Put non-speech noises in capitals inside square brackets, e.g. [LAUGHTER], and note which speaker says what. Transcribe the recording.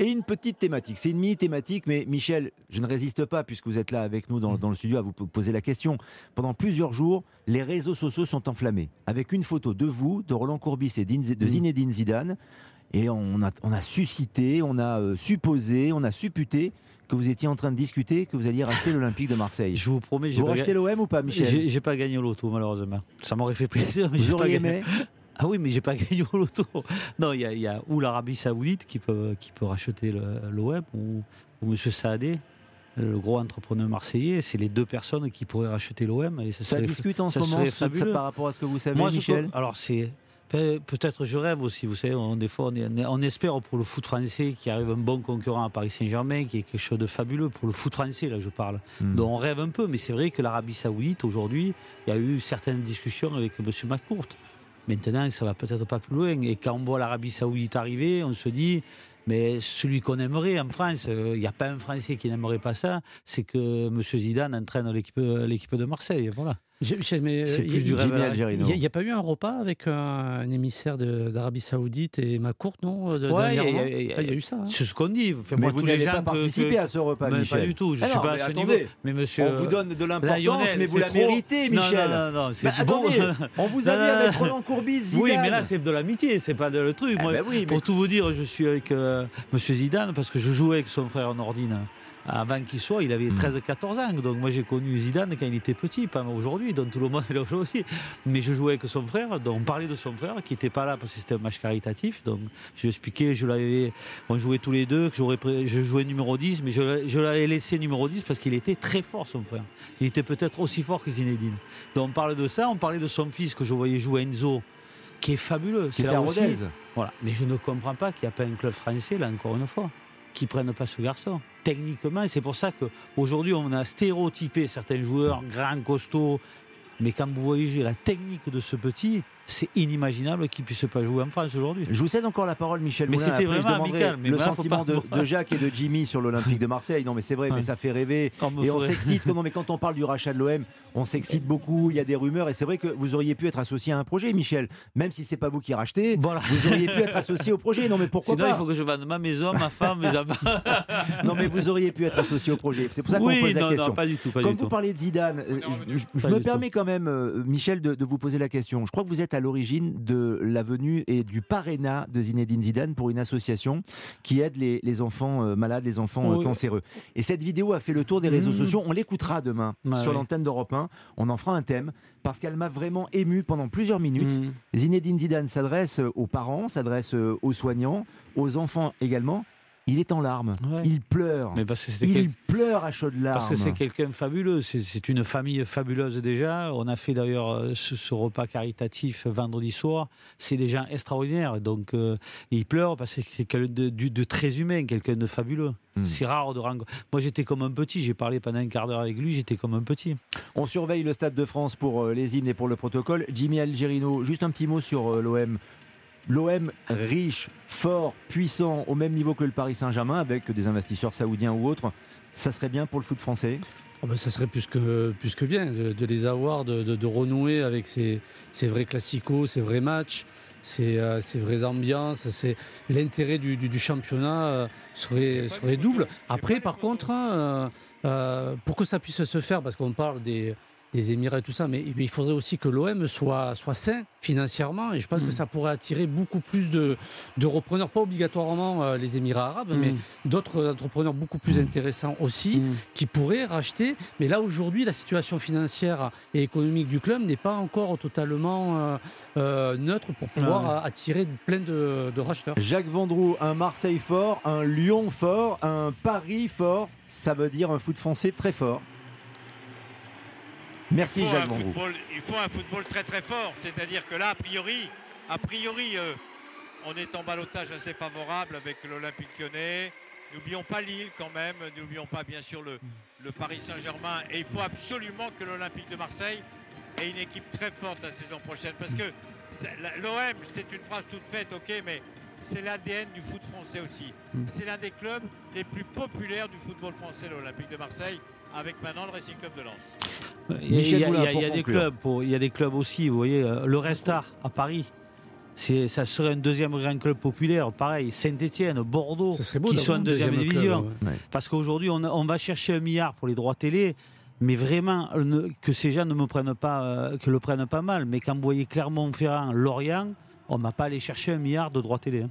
Speaker 1: et une petite thématique. C'est une mini thématique, mais Michel, je ne résiste pas, puisque vous êtes là avec nous dans, dans le studio, à vous poser la question. Pendant plusieurs jours, les réseaux sociaux sont enflammés, avec une photo de vous, de Roland Courbis et de
Speaker 2: Mm.
Speaker 1: Zinedine Zidane. Et on a, on a suscité, on a euh, supposé, on a supputé que vous étiez en train de discuter que vous alliez racheter l'Olympique de Marseille.
Speaker 2: Je vous promets, j'ai
Speaker 1: Vous rachetez
Speaker 2: ga-
Speaker 1: l'OM ou pas, Michel?
Speaker 2: J'ai pas gagné au loto, malheureusement. Ça m'aurait fait plaisir, mais
Speaker 1: Vous auriez aimé?
Speaker 2: Ah oui, mais j'ai pas [LAUGHS] gagné au loto. Non, il y a, il y a ou l'Arabie Saoudite qui peut, qui peut racheter l'OM ou, ou M. Saadé, le gros entrepreneur marseillais. C'est les deux personnes qui pourraient racheter l'OM. ça
Speaker 1: Ça discute en ce moment ça- par rapport à ce que vous savez,
Speaker 2: Moi,
Speaker 1: Michel
Speaker 2: alors c'est peut- peut-être je rêve aussi. Vous savez, on, des fois, on espère pour le foot français qu'il arrive un bon concurrent à Paris Saint-Germain, qui est quelque chose de fabuleux pour le foot français. Là, je parle.
Speaker 1: Hmm.
Speaker 2: Donc on rêve un peu, mais c'est vrai que l'Arabie Saoudite aujourd'hui, il y a eu certaines discussions avec M. McCourt. Maintenant, ça va peut-être pas plus loin. Et quand on voit l'Arabie Saoudite arriver, on se dit. Mais celui qu'on aimerait en France, euh, il n'y a pas un Français qui n'aimerait pas ça, c'est que M. Zidane entraîne l'équipe de Marseille. Voilà.
Speaker 3: J'ai- Michel, mais
Speaker 2: C'est
Speaker 3: euh,
Speaker 2: plus
Speaker 3: il-
Speaker 2: du rêve
Speaker 1: Algerino.
Speaker 3: Il n'y a, pas eu un repas avec un, un émissaire de- d'Arabie Saoudite et Macourt, non de-
Speaker 2: Ouais, il y a-
Speaker 3: dernièrement
Speaker 2: il y
Speaker 3: Ah, y a eu ça. hein.
Speaker 2: C'est ce qu'on dit. Enfin,
Speaker 1: Mais
Speaker 2: moi,
Speaker 1: vous n'avez pas participé
Speaker 2: que-
Speaker 1: à ce repas,
Speaker 2: Mais
Speaker 1: Michel.
Speaker 2: Pas du tout. Je
Speaker 1: Ah
Speaker 2: suis
Speaker 1: non,
Speaker 2: pas
Speaker 1: mais
Speaker 2: à ce
Speaker 1: attendez,
Speaker 2: niveau. Mais monsieur.
Speaker 1: On vous donne de l'importance,
Speaker 2: Lionel,
Speaker 1: mais vous la
Speaker 2: trop-
Speaker 1: méritez, Michel.
Speaker 2: Non, non, non, c'est
Speaker 1: Bah,
Speaker 2: bon.
Speaker 1: attendez, [LAUGHS] on vous a mis avec. Roland Courbis, Zidane.
Speaker 2: Oui, mais là, c'est de l'amitié, c'est pas de le truc.
Speaker 1: Oui, mais-
Speaker 2: Pour tout vous dire, je suis avec euh, Monsieur Zidane parce que je jouais avec son frère Nordine. Avant qu'il soit, il avait
Speaker 1: Hmm.
Speaker 2: 13-14 ans. Donc moi, j'ai connu Zidane quand il était petit, pas aujourd'hui, dont tout le monde [LAUGHS] est là aujourd'hui. Mais je jouais avec son frère, donc on parlait de son frère, qui n'était pas là parce que c'était un match caritatif. Donc je lui expliquais, je l'avais, on jouait tous les deux, que j'aurais, je jouais numéro 10, mais je, je l'avais laissé numéro 10 parce qu'il était très fort, son frère. Il était peut-être aussi fort que Zinedine. Donc on parlait de ça, on parlait de son fils que je voyais jouer Enzo, qui est fabuleux. C'est aussi.
Speaker 1: Rodez.
Speaker 2: Voilà. Mais je ne comprends pas qu'il n'y a pas un club français, là encore une fois, qui ne prenne pas ce garçon. Techniquement, c'est pour ça qu'aujourd'hui, on a stéréotypé certains joueurs grands, costauds. Mais quand vous voyez la technique de ce petit, c'est inimaginable qu'il puisse pas jouer en France aujourd'hui.
Speaker 1: Je vous cède encore la parole, Michel
Speaker 2: Mais
Speaker 1: Moulin.
Speaker 2: c'était
Speaker 1: Après, je
Speaker 2: vraiment
Speaker 1: demanderai
Speaker 2: amical, mais
Speaker 1: le sentiment de, de Jacques et de Jimmy sur l'Olympique de Marseille. Non, mais c'est vrai, mais ça fait rêver. Et on s'excite. Non, mais quand on parle du rachat de l'OM, on s'excite beaucoup. Il y a des rumeurs. Et c'est vrai que vous auriez pu être associé à un projet, Michel. Même si c'est pas vous qui rachetez,
Speaker 2: Voilà.
Speaker 1: vous auriez pu être associé au projet. Non, mais pourquoi
Speaker 2: Sinon,
Speaker 1: pas
Speaker 2: il faut que je vende ma maison, ma femme, mes [LAUGHS] enfants.
Speaker 1: Non, mais vous auriez pu être associé au projet. C'est pour ça qu'on
Speaker 2: oui,
Speaker 1: pose la question.
Speaker 2: non, pas du tout. Pas
Speaker 1: Comme
Speaker 2: du
Speaker 1: vous
Speaker 2: tout.
Speaker 1: parlez de Zidane, euh, je, je- je me permets quand même, euh, Michel, de, de vous poser la question. Je crois que vous êtes à l'origine de la venue et du parrainat de Zinedine Zidane pour une association qui aide les, les enfants euh, malades, les enfants euh,
Speaker 2: Oui.
Speaker 1: cancéreux. Et cette vidéo a fait le tour des réseaux
Speaker 2: Mmh.
Speaker 1: sociaux. On l'écoutera demain sur l'antenne d'Europe 1. On en fera un thème parce qu'elle m'a vraiment ému pendant plusieurs minutes.
Speaker 2: Mm.
Speaker 1: Zinedine Zidane s'adresse aux parents, s'adresse euh, aux soignants, aux enfants également. Il est en larmes.
Speaker 2: Ouais.
Speaker 1: Il pleure.
Speaker 2: Mais parce que c'était
Speaker 1: Il
Speaker 2: quel-
Speaker 1: pleure à chaudes larmes.
Speaker 2: Parce que c'est quelqu'un fabuleux, c'est- une famille fabuleuse déjà. On a fait d'ailleurs euh, ce, ce repas caritatif vendredi soir. C'est des gens extraordinaires. Donc euh, il pleure parce que c'est quelqu'un de, très humain, quelqu'un de fabuleux.
Speaker 1: Hmm.
Speaker 2: C'est rare de rencontrer. Moi j'étais comme un petit, j'ai parlé pendant un quart d'heure avec lui, j'étais comme un petit.
Speaker 1: On surveille le Stade de France pour euh, les hymnes et pour le protocole. Jimmy Algerino, juste un petit mot sur l'OM. L'OM riche, fort, puissant, au même niveau que le Paris Saint-Germain, avec des investisseurs saoudiens ou autres. Ça serait bien pour le foot français?
Speaker 3: Ah ben, ça serait plus que, plus que bien de, les avoir, de, de- renouer avec ces, ces vrais classicos, ces vrais matchs, ces, euh, ces vraies ambiances. L'intérêt du, du- championnat euh, serait, serait double. Après, par contre, hein, euh, pour que ça puisse se faire, parce qu'on parle des, des Émirats et tout ça, mais, mais il faudrait aussi que l'OM soit, soit sain financièrement, et je pense
Speaker 2: Mm.
Speaker 3: que ça pourrait attirer beaucoup plus de, de repreneurs, pas obligatoirement euh, les Émirats arabes, mais
Speaker 2: Mm.
Speaker 3: d'autres entrepreneurs beaucoup plus intéressants aussi
Speaker 2: Mm.
Speaker 3: qui pourraient racheter. Mais là, aujourd'hui, la situation financière et économique du club n'est pas encore totalement euh, euh, neutre pour pouvoir attirer plein de, de racheteurs.
Speaker 1: Jacques Vendroux, un Marseille fort, un Lyon fort, un Paris fort, ça veut dire un foot français très fort. Merci Jacques
Speaker 4: football, il faut un football très très fort. C'est-à-dire que là, a priori, a priori, euh, on est en balotage assez favorable avec l'Olympique lyonnais. N'oublions pas Lille quand même. N'oublions pas bien sûr le, le Paris Saint-Germain. Et il faut absolument que l'Olympique de Marseille ait une équipe très forte la saison prochaine. Parce que l'OM, c'est une phrase toute faite, ok, mais c'est l'ADN du foot français aussi.
Speaker 2: Mm.
Speaker 4: C'est l'un des clubs les plus populaires du football français, l'Olympique de Marseille, avec maintenant le Racing Club de Lens.
Speaker 2: Il y a, y y des clubs, pour- il y a des clubs aussi. Vous voyez, euh, le Restart à Paris. c'est, ça serait un deuxième grand club populaire, pareil, Saint-Etienne, Bordeaux,
Speaker 3: Ça serait beau
Speaker 2: qui sont en deuxième,
Speaker 3: club,
Speaker 2: division.
Speaker 3: ouais.
Speaker 2: Parce qu'aujourd'hui, on, on va chercher un milliard pour les droits télé, mais vraiment euh, ne- que ces gens ne me prennent pas, euh, que le prennent pas mal. Mais quand vous voyez Clermont-Ferrand, Lorient, on ne va pas aller chercher un milliard de droits télé. hein.